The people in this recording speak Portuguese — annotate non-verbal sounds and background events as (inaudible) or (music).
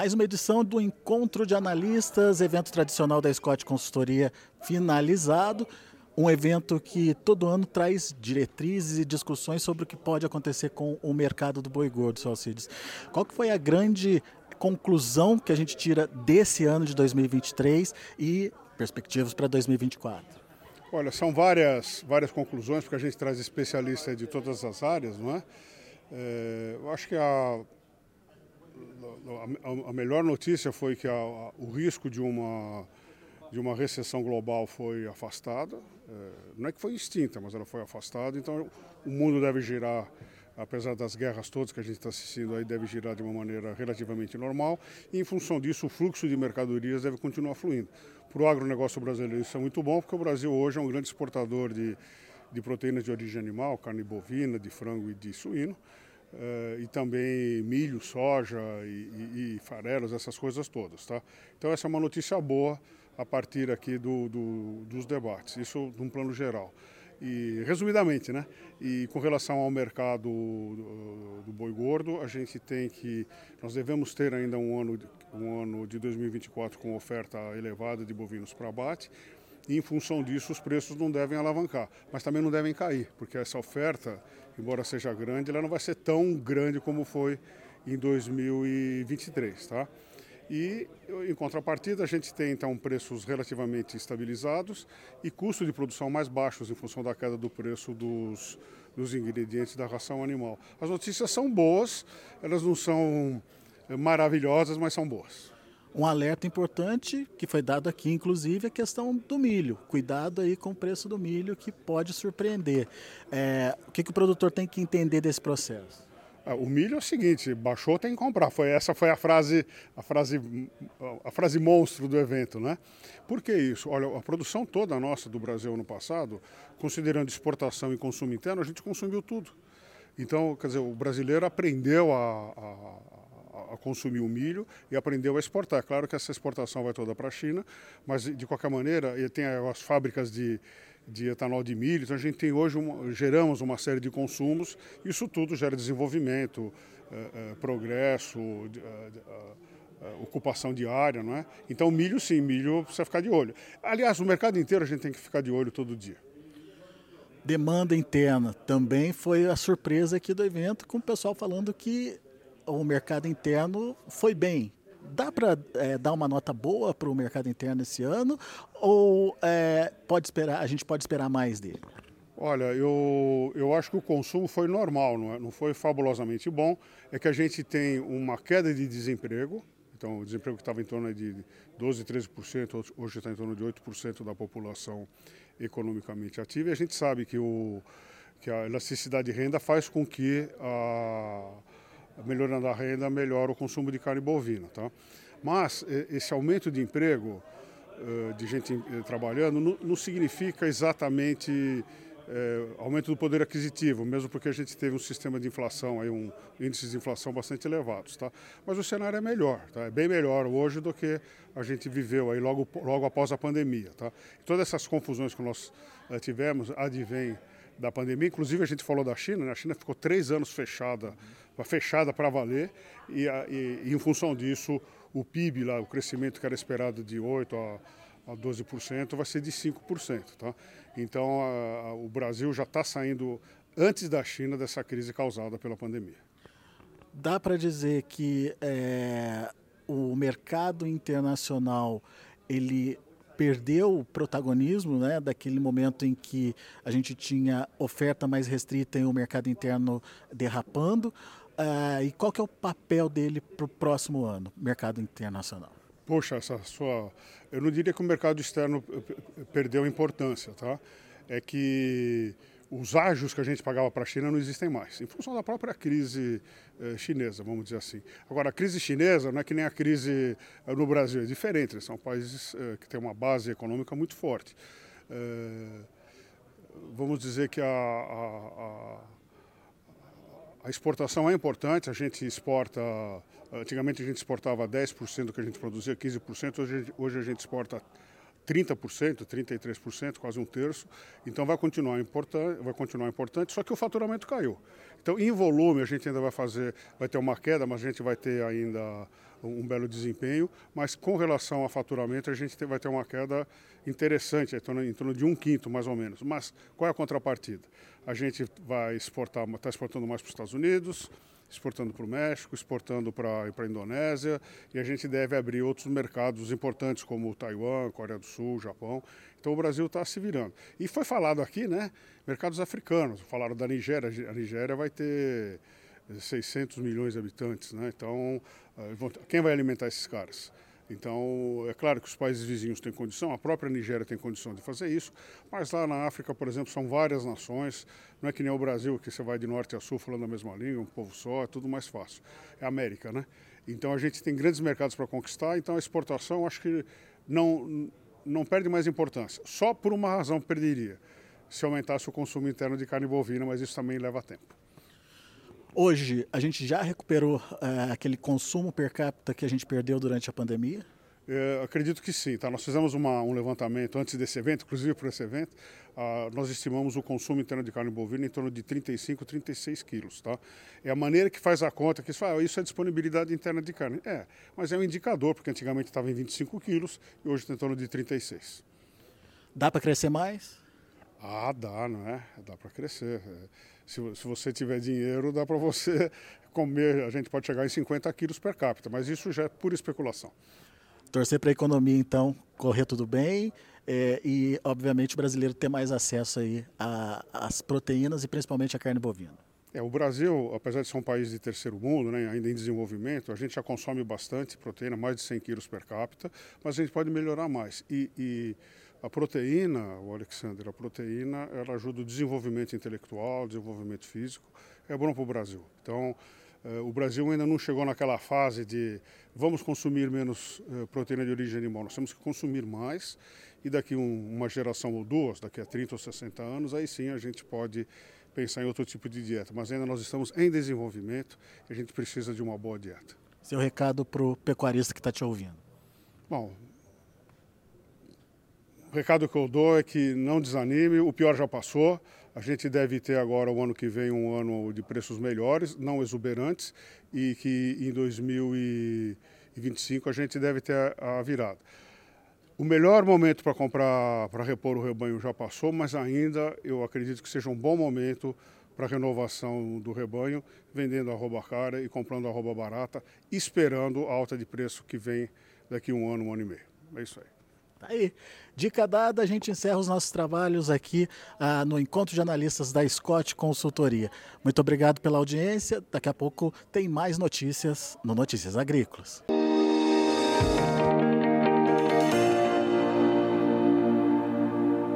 Mais uma edição do Encontro de Analistas, evento tradicional da Scott Consultoria finalizado. Um evento que todo ano traz diretrizes e discussões sobre o que pode acontecer com o mercado do boi gordo, Alcides. Qual que foi a grande conclusão que a gente tira desse ano de 2023 e perspectivas para 2024? Olha, são várias, várias conclusões, porque a gente traz especialistas de todas as áreas, não é? é eu acho que a a, melhor notícia foi que a, a, o risco de uma, de uma recessão global foi afastada. É, não é que foi extinta, mas ela foi afastada. Então o mundo deve girar, apesar das guerras todas que a gente está assistindo aí, deve girar de uma maneira relativamente normal. E em função disso, o fluxo de mercadorias deve continuar fluindo. Para o agronegócio brasileiro isso é muito bom, porque o Brasil hoje é um grande exportador de, de proteínas de origem animal, carne bovina, de frango e de suíno. Uh, e também milho, soja e, e, e, farelos, essas coisas todas. Tá? Então essa é uma notícia boa a partir aqui do, do, dos debates, isso num plano geral. E resumidamente, né? E com relação ao mercado do, do, boi gordo, a gente tem que nós devemos ter ainda um ano um ano de 2024 com oferta elevada de bovinos para abate. E em função disso, os preços não devem alavancar, mas também não devem cair, porque essa oferta embora seja grande, ela não vai ser tão grande como foi em 2023, tá? E em contrapartida, a gente tem então preços relativamente estabilizados e custos de produção mais baixos em função da queda do preço dos, dos ingredientes da ração animal. As notícias são boas, elas não são maravilhosas, mas são boas. Um alerta importante que foi dado aqui, inclusive, é a questão do milho. Cuidado aí com o preço do milho que pode surpreender. É, o que, que o produtor tem que entender desse processo? Ah, o milho é o seguinte, baixou tem que comprar. Foi essa foi a frase, a frase, a frase monstro do evento, né? Por que isso? Olha, a produção toda nossa do Brasil no passado, considerando exportação e consumo interno, a gente consumiu tudo. Então, quer dizer, o brasileiro aprendeu a, a consumir o milho e aprendeu a exportar. Claro que essa exportação vai toda para a China, mas de qualquer maneira, ele tem as fábricas de, de etanol de milho, então a gente tem hoje, uma, geramos uma série de consumos, isso tudo gera desenvolvimento, eh, eh, progresso, eh, ocupação diária, não é? Então milho sim, milho precisa ficar de olho. Aliás, o mercado inteiro a gente tem que ficar de olho todo dia. Demanda interna também foi a surpresa aqui do evento, com o pessoal falando que o mercado interno foi bem. Dá para é, dar uma nota boa para o mercado interno esse ano ou é, pode esperar, a gente pode esperar mais dele? Olha, eu, eu acho que o consumo foi normal, não, é? não foi fabulosamente bom. É que a gente tem uma queda de desemprego, então o desemprego que estava em torno de 12, 13%, hoje está em torno de 8% da população economicamente ativa. E a gente sabe que, o, que a elasticidade de renda faz com que a melhorando a renda, melhora o consumo de carne bovina. Tá? Mas esse aumento de emprego, eh, de gente eh, trabalhando, não significa exatamente é, aumento do poder aquisitivo, mesmo porque a gente teve um sistema de inflação, aí um índices de inflação bastante elevados, tá? Mas o cenário é melhor, tá? É bem melhor hoje do que a gente viveu aí logo, logo após a pandemia, tá? Todas essas confusões que nós tivemos advêm da pandemia. Inclusive a gente falou da China, né? a China ficou três anos fechada, fechada para valer e, e, e, em função disso o PIB lá, o crescimento que era esperado de 8 a, a 12% vai ser de 5%, tá? Então a, a, o Brasil já está saindo antes da China dessa crise causada pela pandemia. Dá para dizer que é, o mercado internacional ele perdeu o protagonismo, né, daquele momento em que a gente tinha oferta mais restrita e o mercado interno derrapando. Uh, e qual que é o papel dele para o próximo ano, mercado internacional? Poxa, essa sua, eu não diria que o mercado externo perdeu importância, tá? É que os ágios que a gente pagava para a China não existem mais, em função da própria crise eh, chinesa, vamos dizer assim. Agora, a crise chinesa não é que nem a crise eh, no Brasil, é diferente, são países eh, que têm uma base econômica muito forte. vamos dizer que a, a, a, exportação é importante, a gente exporta, antigamente a gente exportava 10% do que a gente produzia, 15%, hoje, hoje a gente exporta 30%, 33%, quase um terço. Então vai continuar importante, vai continuar importante, só que o faturamento caiu. Então, em volume, a gente ainda vai fazer, vai ter uma queda, mas a gente vai ter ainda um belo desempenho. Mas com relação a faturamento, a gente vai ter uma queda interessante, em torno, em torno de um quinto mais ou menos. Mas qual é a contrapartida? A gente vai exportar, está exportando mais para os Estados Unidos, exportando para o México, exportando para a Indonésia, e a gente deve abrir outros mercados importantes como Taiwan, Coreia do Sul, Japão. Então o Brasil está se virando. E foi falado aqui, né, mercados africanos, falaram da Nigéria, a Nigéria vai ter 600 milhões de habitantes, né, então eh, quem vai alimentar esses caras? Então, é claro que os países vizinhos têm condição, a própria Nigéria tem condição de fazer isso, mas lá na África, por exemplo, são várias nações, não é que nem o Brasil, que você vai de norte a sul falando a mesma língua, um povo só, é tudo mais fácil. É América, né? Então a gente tem grandes mercados para conquistar, então a exportação acho que não, não perde mais importância. Só por uma razão perderia, se aumentasse o consumo interno de carne bovina, mas isso também leva tempo. Hoje, a gente já recuperou é, aquele consumo per capita que a gente perdeu durante a pandemia? É, acredito que sim. Tá? Nós fizemos uma, um levantamento antes desse evento, inclusive por esse evento. Ah, nós estimamos o consumo interno de carne bovina em torno de 35, 36 quilos. Tá? É a maneira que faz a conta que fala, ah, isso é disponibilidade interna de carne. É, mas é um indicador, porque antigamente estava em 25 quilos e hoje está em torno de 36. Dá para crescer mais? Ah, dá, não é? Dá para crescer. É se, se você tiver dinheiro, dá para você (laughs) comer, a gente pode chegar em 50 quilos per capita, mas isso já é pura especulação. Torcer para a economia, então, correr tudo bem é, e, obviamente, o brasileiro ter mais acesso aí às proteínas e principalmente à carne bovina. É, o Brasil, apesar de ser um país de terceiro mundo, né, ainda em desenvolvimento, a gente já consome bastante proteína, mais de 100 quilos per capita, mas a gente pode melhorar mais. E, e a proteína, o Alexander, a proteína, ela ajuda o desenvolvimento intelectual, desenvolvimento físico, é bom para o Brasil. Então, eh, o Brasil ainda não chegou naquela fase de vamos consumir menos eh, proteína de origem animal, nós temos que consumir mais e daqui um, uma geração ou duas, daqui a 30 ou 60 anos, aí sim a gente pode pensar em outro tipo de dieta. Mas ainda nós estamos em desenvolvimento e a gente precisa de uma boa dieta. Seu recado para o pecuarista que está te ouvindo? Bom, o recado que eu dou é que não desanime, o pior já passou. A gente deve ter agora, o ano que vem, um ano de preços melhores, não exuberantes, e que em 2025 a gente deve ter a virada. O melhor momento para comprar, para repor o rebanho já passou, mas ainda eu acredito que seja um bom momento para a renovação do rebanho, vendendo arroba cara e comprando arroba barata, esperando a alta de preço que vem daqui um ano, um ano e meio. É isso aí. Tá aí. Dica dada, a gente encerra os nossos trabalhos aqui ah, no Encontro de Analistas da Scott Consultoria. Muito obrigado pela audiência. Daqui a pouco tem mais notícias no Notícias Agrícolas.